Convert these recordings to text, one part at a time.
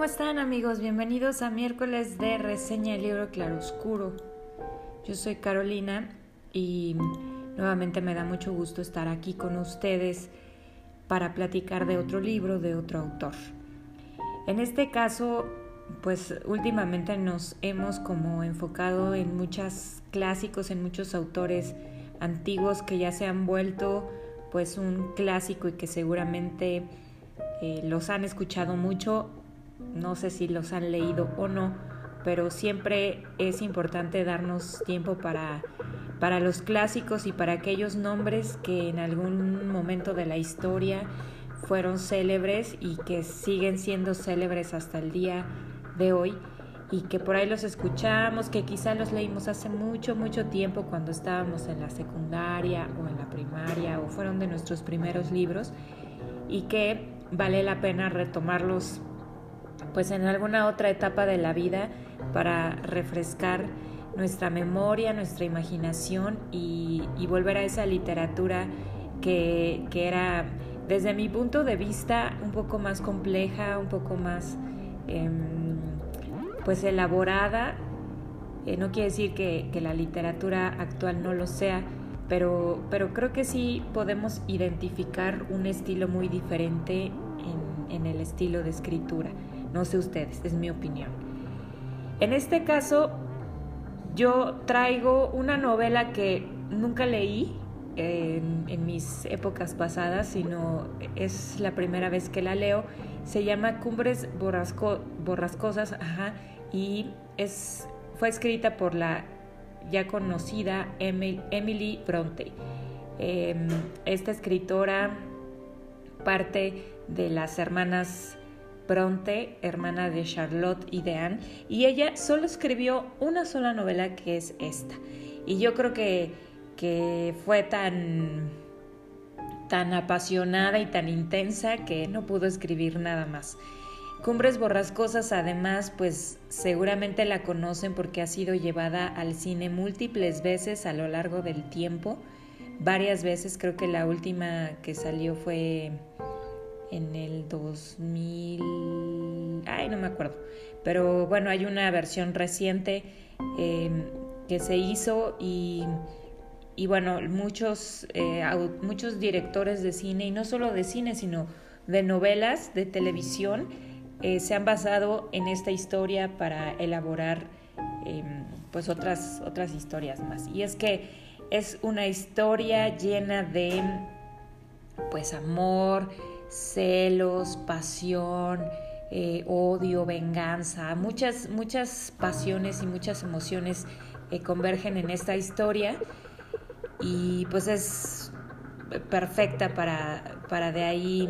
¿cómo están amigos? Bienvenidos a miércoles de reseña del libro Claroscuro. Yo soy Carolina y nuevamente me da mucho gusto estar aquí con ustedes para platicar de otro libro de otro autor. En este caso, pues últimamente nos hemos como enfocado en muchos clásicos, en muchos autores antiguos que ya se han vuelto pues un clásico y que seguramente eh, los han escuchado mucho no sé si los han leído o no, pero siempre es importante darnos tiempo para, para los clásicos y para aquellos nombres que en algún momento de la historia fueron célebres y que siguen siendo célebres hasta el día de hoy y que por ahí los escuchamos, que quizá los leímos hace mucho, mucho tiempo cuando estábamos en la secundaria o en la primaria o fueron de nuestros primeros libros y que vale la pena retomarlos pues en alguna otra etapa de la vida para refrescar nuestra memoria, nuestra imaginación y, volver a esa literatura que, era, desde mi punto de vista, un poco más compleja, un poco más em, pues elaborada. Eh, no quiere decir que, la literatura actual no lo sea, pero, pero creo que sí podemos identificar un estilo muy diferente en el estilo de escritura. No sé ustedes, es mi opinión. En este caso, yo traigo una novela que nunca leí en, mis épocas pasadas, sino es la primera vez que la leo. Se llama Cumbres Borrascosas y es, fue escrita por la ya conocida Emily Bronte. Em, esta escritora parte de las hermanas Bronte, hermana de Charlotte y de Anne, y ella solo escribió una sola novela que es esta. Y yo creo que, que fue tan, tan apasionada y tan intensa que no pudo escribir nada más. Cumbres Borrascosas, además, pues seguramente la conocen porque ha sido llevada al cine múltiples veces a lo largo del tiempo. Varias veces, creo que la última que salió fue en el 2000, ay, no me acuerdo, pero bueno, hay una versión reciente em, que se hizo y, y bueno, muchos, eh, muchos directores de cine, y no solo de cine, sino de novelas, de televisión, eh, se han basado en esta historia para elaborar em, pues otras, otras historias más. Y es que es una historia llena de pues amor, celos, pasión, eh, odio, venganza, muchas, muchas pasiones y muchas emociones eh, convergen en esta historia y pues es perfecta para, para de ahí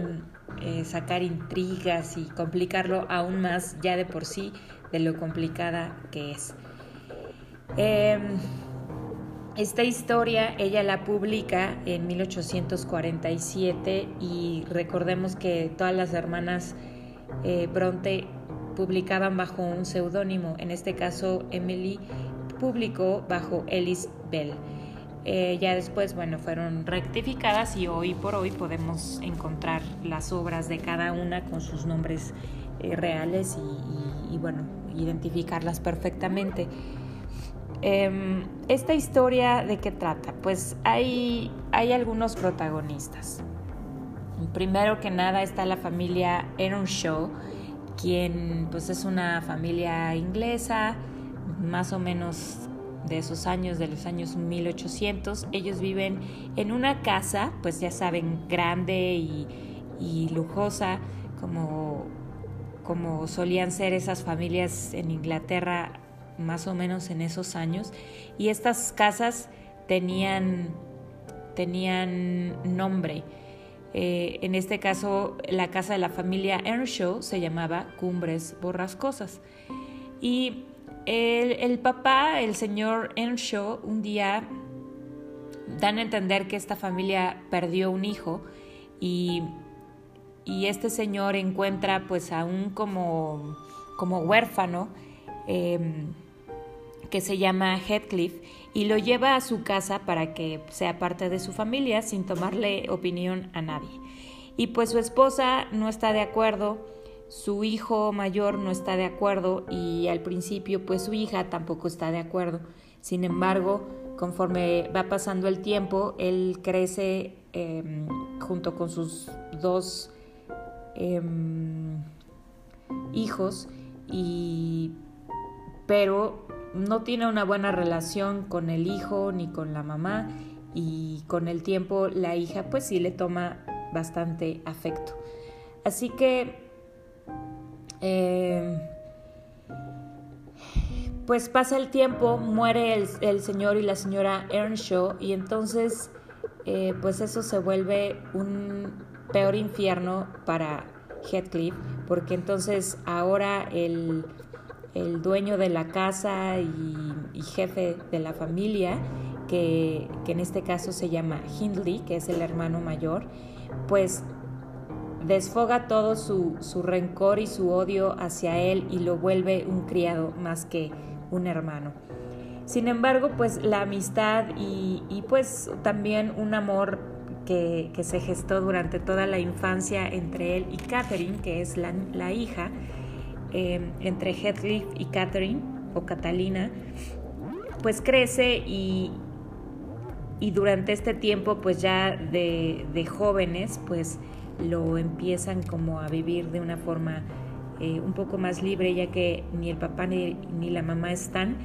eh, sacar intrigas y complicarlo aún más ya de por sí de lo complicada que es. Esta historia ella la publica en 1847 y recordemos que todas las hermanas eh, Bronte publicaban bajo un seudónimo. En este caso, Emily publicó bajo Ellis Bell. Eh, ya después, bueno, fueron rectificadas y hoy por hoy podemos encontrar las obras de cada una con sus nombres eh, reales y, y, bueno, identificarlas perfectamente. Em, esta historia de qué trata? Pues hay, hay algunos protagonistas. Primero que nada está la familia Earnshaw, quien pues es una familia inglesa, más o menos de esos años, de los años 1800. Ellos viven en una casa, pues ya saben, grande y, y lujosa, como, como solían ser esas familias en Inglaterra más o menos en esos años, y estas casas tenían, tenían nombre. Eh, en este caso, la casa de la familia Earnshaw se llamaba Cumbres Borrascosas. Y el, papá, el señor Earnshaw, un día dan a entender que esta familia perdió un hijo y, y este señor encuentra pues a un como, como huérfano em, que se llama Heathcliff y lo lleva a su casa para que sea parte de su familia sin tomarle opinión a nadie. Y pues su esposa no está de acuerdo su hijo mayor no está de acuerdo y al principio pues su hija tampoco está de acuerdo. Sin embargo, conforme va pasando el tiempo, él crece em, junto con sus dos em, hijos y pero no tiene una buena relación con el hijo ni con la mamá y con el tiempo la hija pues sí le toma bastante afecto. Así que eh, pues pasa el tiempo, muere el, señor y la señora Earnshaw y entonces eh, pues eso se vuelve un peor infierno para Heathcliff porque entonces ahora el, dueño de la casa y, jefe de la familia, que, que en este caso se llama Hindley, que es el hermano mayor, pues desfoga todo su, rencor y su odio hacia él y lo vuelve un criado más que un hermano. Sin embargo, pues la amistad y, pues también un amor que, se gestó durante toda la infancia entre él y Catherine, que es la, hija, em, entre Heathcliff y Catherine, o Catalina, pues crece y, y durante este tiempo, pues ya de, de jóvenes, pues lo empiezan como a vivir de una forma eh, un poco más libre, ya que ni el papá ni, la mamá están,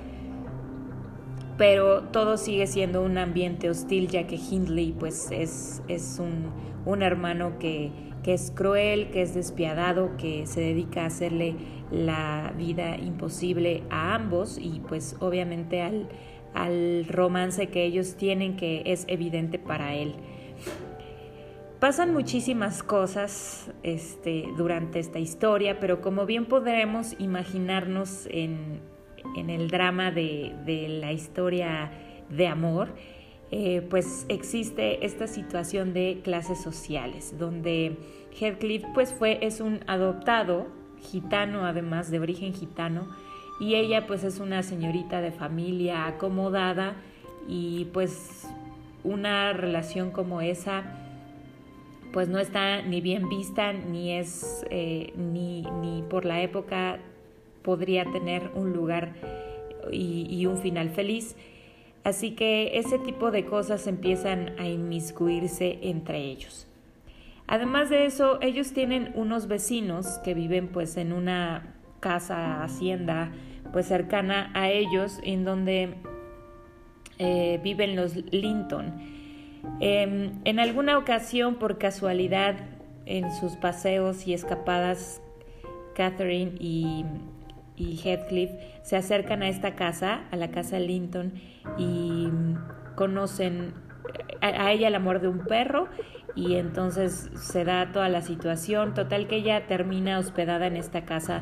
pero todo sigue siendo un ambiente hostil, ya que Hindley pues es, es un, un hermano que, que es cruel, que es despiadado, que se dedica a hacerle la vida imposible a ambos y pues obviamente al, romance que ellos tienen que es evidente para él. Pasan muchísimas cosas este, durante esta historia, pero como bien podremos imaginarnos en, el drama de, la historia de amor, eh, pues existe esta situación de clases sociales, donde Heathcliff pues fue, es un adoptado gitano, además de origen gitano, y ella pues es una señorita de familia acomodada y pues una relación como esa pues no está ni bien vista ni es eh, ni, ni, por la época podría tener un lugar y, un final feliz. Así que ese tipo de cosas empiezan a inmiscuirse entre ellos. Además de eso, ellos tienen unos vecinos que viven pues en una casa, hacienda, pues cercana a ellos, en donde eh, viven los Linton. Em, en alguna ocasión, por casualidad, en sus paseos y escapadas, Catherine y, Heathcliff se acercan a esta casa, a la casa Linton, y conocen a, ella el amor de un perro y entonces se da toda la situación. Total que ella termina hospedada en esta casa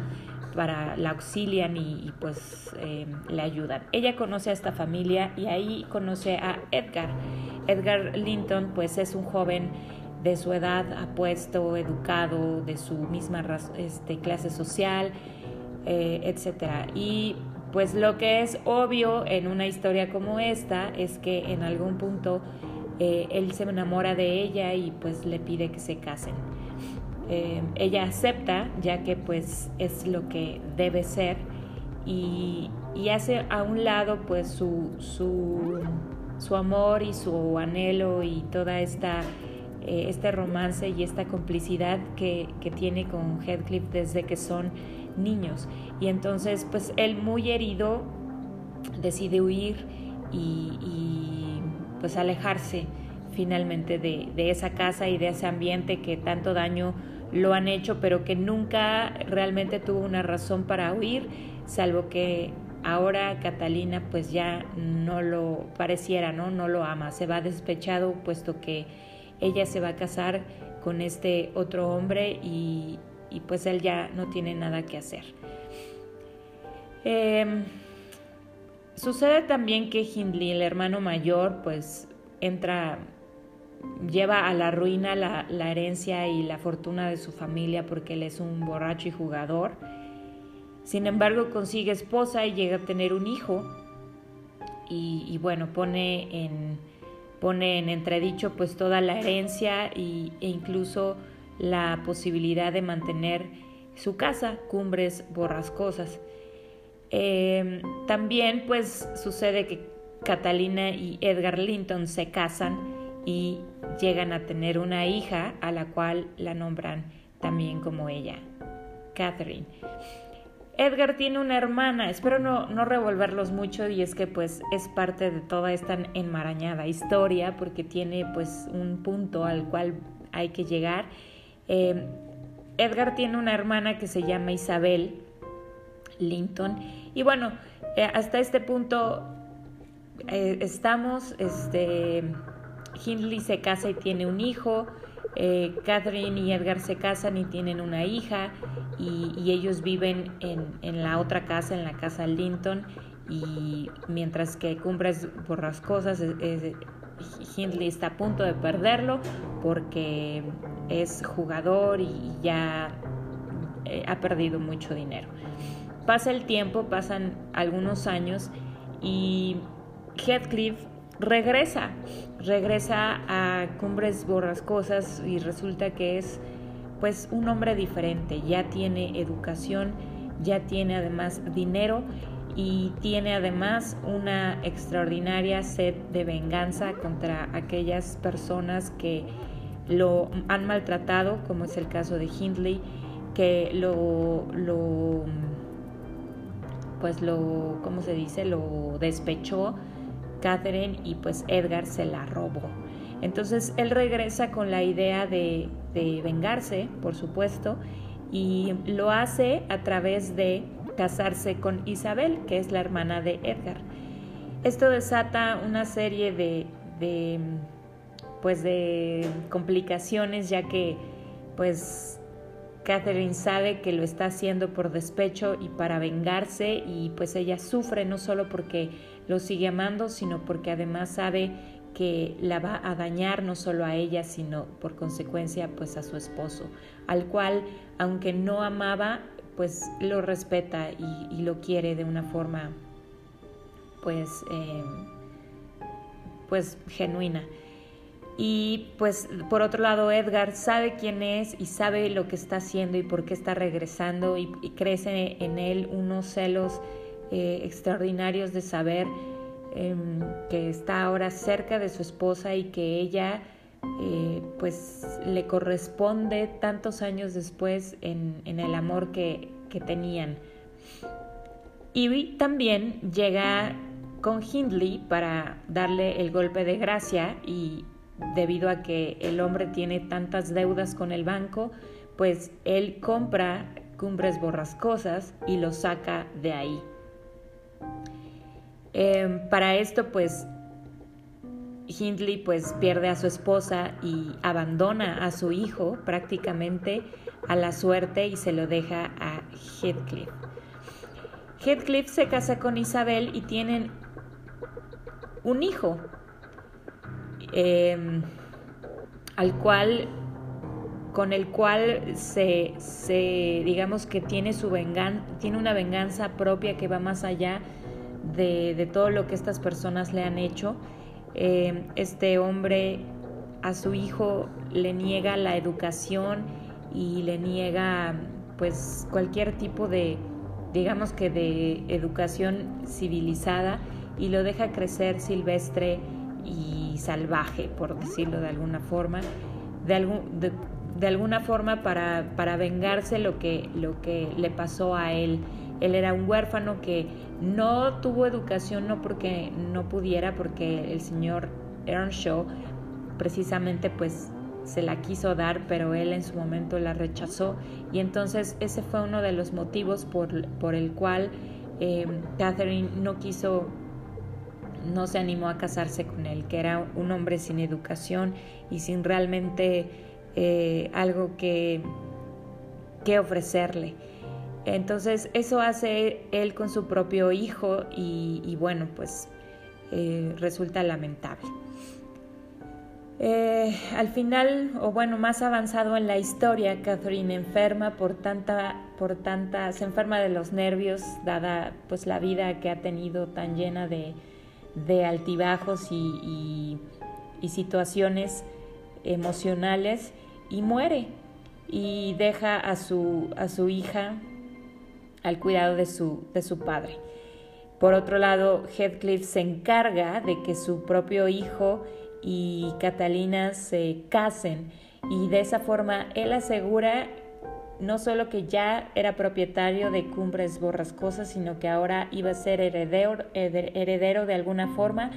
para la auxilian y, pues eh, le ayudan. Ella conoce a esta familia y ahí conoce a Edgar. Edgar Linton pues es un joven de su edad, apuesto, educado, de su misma este, clase social, eh, etc. Y pues lo que es obvio en una historia como esta es que en algún punto eh, él se enamora de ella y pues le pide que se casen. Eh, ella acepta ya que pues es lo que debe ser y, hace a un lado pues su, su, amor y su anhelo y toda esta eh, este romance y esta complicidad que, tiene con Heathcliff desde que son niños y entonces pues él muy herido decide huir y, pues alejarse finalmente de, de, esa casa y de ese ambiente que tanto daño lo han hecho, pero que nunca realmente tuvo una razón para huir, salvo que ahora Catalina pues ya no lo pareciera, ¿no? No lo ama, se va despechado puesto que ella se va a casar con este otro hombre y, pues él ya no tiene nada que hacer. Em, sucede también que Hindley, el hermano mayor, pues entra lleva a la ruina la, herencia y la fortuna de su familia porque él es un borracho y jugador. Sin embargo, consigue esposa y llega a tener un hijo y, bueno, pone en, pone en entredicho pues toda la herencia y, e incluso la posibilidad de mantener su casa, Cumbres Borrascosas. Em, también pues sucede que Catalina y Edgar Linton se casan y llegan a tener una hija a la cual la nombran también como ella, Catherine. Edgar tiene una hermana, espero no, no revolverlos mucho y es que pues es parte de toda esta enmarañada historia porque tiene pues un punto al cual hay que llegar. Em, Edgar tiene una hermana que se llama Isabel Linton. Y bueno, eh, hasta este punto eh, estamos, este, Hindley se casa y tiene un hijo, eh, Catherine y Edgar se casan y tienen una hija y, ellos viven en, la otra casa, en la casa Linton y mientras que Cumbres Borrascosas, es, Hindley está a punto de perderlo porque es jugador y ya eh, ha perdido mucho dinero. Pasa el tiempo, pasan algunos años y Heathcliff regresa, regresa a Cumbres Borrascosas y resulta que es pues un hombre diferente, ya tiene educación, ya tiene además dinero y tiene además una extraordinaria sed de venganza contra aquellas personas que lo han maltratado, como es el caso de Hindley, que lo, lo pues lo, ¿cómo se dice? Lo despechó Catherine y pues Edgar se la robó. Entonces él regresa con la idea de, vengarse, por supuesto, y lo hace a través de casarse con Isabel, que es la hermana de Edgar. Esto desata una serie de, de pues de complicaciones ya que pues Catherine sabe que lo está haciendo por despecho y para vengarse y pues ella sufre no solo porque lo sigue amando, sino porque además sabe que la va a dañar no solo a ella, sino por consecuencia pues a su esposo, al cual aunque no amaba, pues lo respeta y, lo quiere de una forma pues, eh, pues genuina. Y pues por otro lado Edgar sabe quién es y sabe lo que está haciendo y por qué está regresando y, crece en él unos celos eh, extraordinarios de saber em, que está ahora cerca de su esposa y que ella eh, pues le corresponde tantos años después en, el amor que, que tenían. Y también llega con Hindley para darle el golpe de gracia y debido a que el hombre tiene tantas deudas con el banco, pues él compra cumbres borrascosas y lo saca de ahí. Em, para esto, pues Hindley pues pierde a su esposa y abandona a su hijo prácticamente a la suerte y se lo deja a Heathcliff. Heathcliff se casa con Isabel y tienen un hijo, Em, al cual con el cual se, digamos que tiene su venganza, tiene una venganza propia que va más allá de, todo lo que estas personas le han hecho. Em, este hombre a su hijo le niega la educación y le niega pues cualquier tipo de digamos que de educación civilizada y lo deja crecer silvestre y salvaje, por decirlo de alguna forma, de, algún, de, alguna forma para, para vengarse lo que, lo que le pasó a él. Él era un huérfano que no tuvo educación, no porque no pudiera, porque el señor Earnshaw precisamente pues se la quiso dar, pero él en su momento la rechazó y entonces ese fue uno de los motivos por, por el cual eh, Catherine no quiso no se animó a casarse con él, que era un hombre sin educación y sin realmente eh, algo que, que ofrecerle. Entonces eso hace él con su propio hijo y, bueno, pues eh, resulta lamentable. Eh, al final, o bueno, más avanzado en la historia, Catherine enferma por tanta, por tanta, se enferma de los nervios, dada pues la vida que ha tenido tan llena de, de altibajos y, situaciones emocionales y muere. y deja a su, a su hija al cuidado de su, de su padre. Por otro lado, Heathcliff se encarga de que su propio hijo y Catalina se casen y de esa forma él asegura no solo que ya era propietario de Cumbres Borrascosas, sino que ahora iba a ser heredero, heredero de alguna forma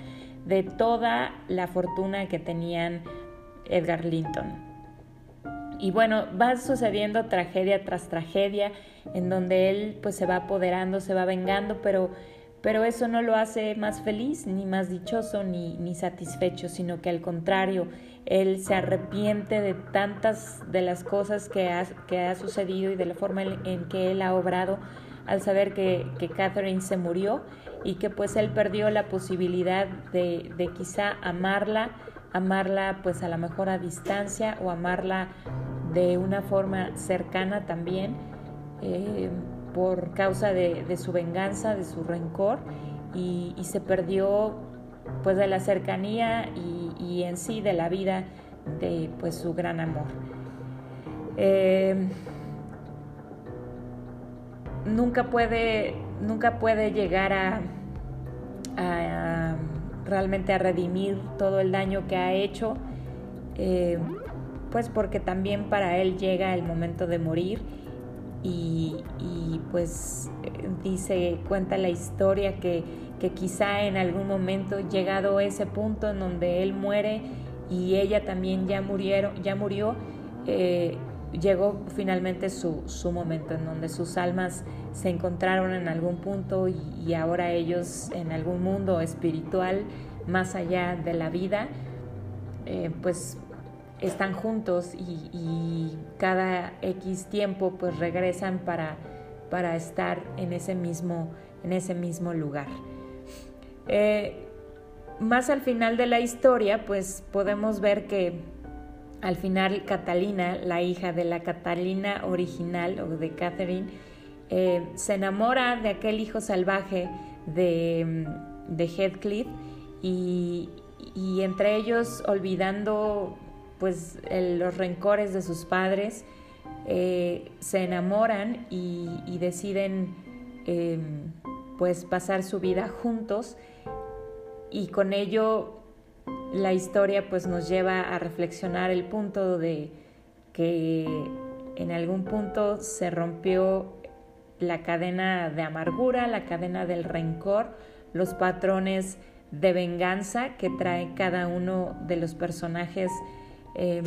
de toda la fortuna que tenían Edgar Linton. Y bueno, va sucediendo tragedia tras tragedia en donde él pues se va apoderando, se va vengando, pero, pero eso no lo hace más feliz, ni más dichoso, ni, ni satisfecho, sino que al contrario, él se arrepiente de tantas de las cosas que ha, que ha sucedido y de la forma en, que él ha obrado al saber que, Catherine se murió y que pues él perdió la posibilidad de, de quizá amarla, amarla pues a lo mejor a distancia o amarla de una forma cercana también eh, por causa de, su venganza, de su rencor y, se perdió pues de la cercanía y, en sí de la vida de pues su gran amor. Eh, nunca puede nunca puede llegar a, realmente a redimir todo el daño que ha hecho eh, pues porque también para él llega el momento de morir y, pues dice cuenta la historia que que quizá en algún momento llegado ese punto en donde él muere y ella también ya murieron, ya murió, eh, llegó finalmente su, su, momento en donde sus almas se encontraron en algún punto y, ahora ellos en algún mundo espiritual más allá de la vida, eh, pues están juntos y, cada X tiempo pues regresan para, para estar en ese mismo, en ese mismo lugar. Eh, más al final de la historia, pues podemos ver que al final Catalina, la hija de la Catalina original o de Catherine, eh, se enamora de aquel hijo salvaje de, de Heathcliff y, entre ellos olvidando pues los rencores de sus padres, eh, se enamoran y, deciden em, pues pasar su vida juntos. Y con ello la historia pues nos lleva a reflexionar el punto de que en algún punto se rompió la cadena de amargura, la cadena del rencor, los patrones de venganza que trae cada uno de los personajes em,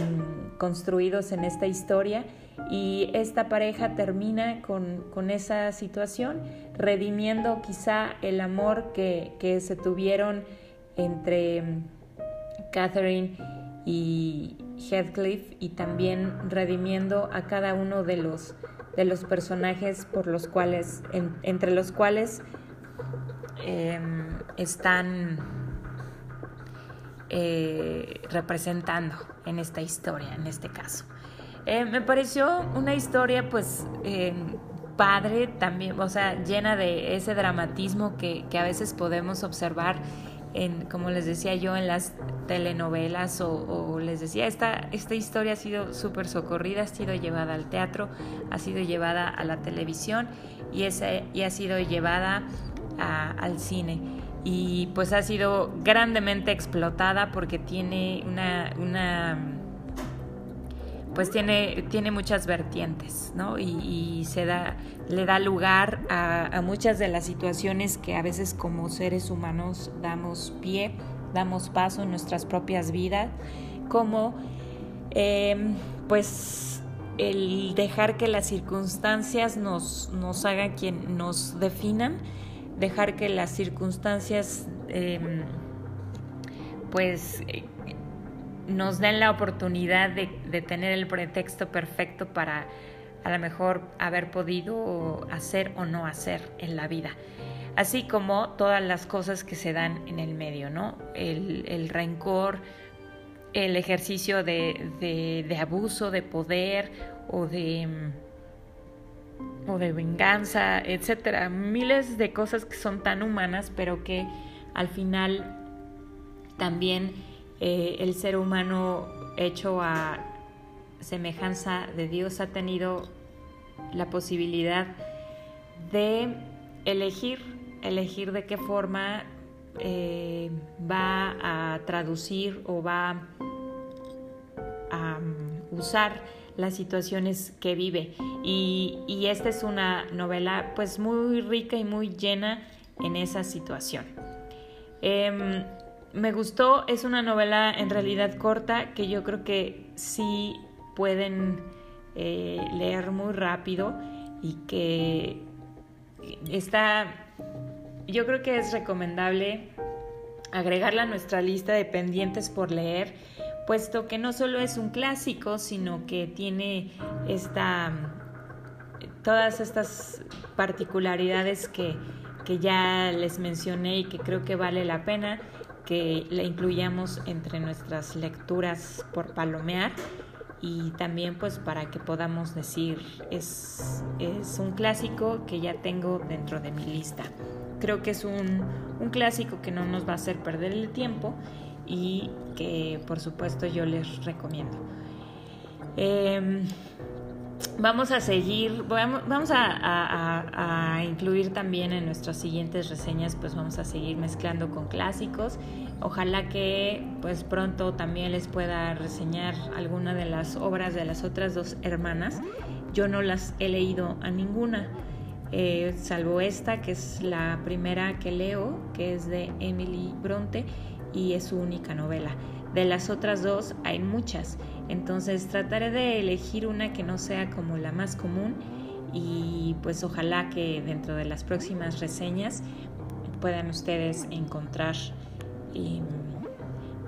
construidos en esta historia. Y esta pareja termina con, esa situación, redimiendo quizá el amor que, se tuvieron entre Catherine y Heathcliff y también redimiendo a cada uno de los, de los personajes por los cuales, entre los cuales em, están eh, representando en esta historia, en este caso. Eh, me pareció una historia pues eh, padre también, o sea, llena de ese dramatismo que, a veces podemos observar en, como les decía yo, en las telenovelas o, les decía, esta, esta historia ha sido súper socorrida, ha sido llevada al teatro, ha sido llevada a la televisión y, esa, y ha sido llevada al cine. Y pues ha sido grandemente explotada porque tiene una, una pues tiene, tiene muchas vertientes, ¿no? Y, se da, le da lugar a, muchas de las situaciones que a veces como seres humanos damos pie, damos paso en nuestras propias vidas, como em, pues el dejar que las circunstancias nos, nos hagan quien nos definan, dejar que las circunstancias em, pues nos den la oportunidad de, tener el pretexto perfecto para a lo mejor haber podido hacer o no hacer en la vida. Así como todas las cosas que se dan en el medio, ¿no? El, rencor, el ejercicio de, abuso, de poder o de, o de venganza, etcétera. Miles de cosas que son tan humanas, pero que al final también eh, el ser humano hecho a, semejanza de Dios ha tenido la posibilidad de elegir, elegir de qué forma eh, va a traducir o va a usar las situaciones que vive. Y, esta es una novela pues muy rica y muy llena en esa situación. Em, me gustó, es una novela en realidad corta que yo creo que sí pueden eh, leer muy rápido y que está, yo creo que es recomendable agregarla a nuestra lista de pendientes por leer, puesto que no solo es un clásico, sino que tiene esta, todas estas particularidades que, que ya les mencioné y que creo que vale la pena que la incluyamos entre nuestras lecturas por palomear y también pues para que podamos decir es, es un clásico que ya tengo dentro de mi lista. Creo que es un, un clásico que no nos va a hacer perder el tiempo y que por supuesto yo les recomiendo. Eh, Vamos a seguir, vamos a, incluir también en nuestras siguientes reseñas, pues vamos a seguir mezclando con clásicos. Ojalá que pues pronto también les pueda reseñar alguna de las obras de las otras dos hermanas. Yo no las he leído a ninguna, eh, salvo esta, que es la primera que leo, que es de Emily Bronte y es su única novela. De las otras dos hay muchas entonces trataré de elegir una que no sea como la más común y pues ojalá que dentro de las próximas reseñas puedan ustedes encontrar em,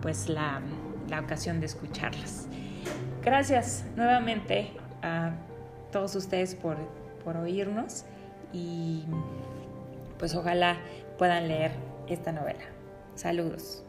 pues la, ocasión de escucharlas. Gracias nuevamente a todos ustedes por, por oírnos y pues ojalá puedan leer esta novela. Saludos.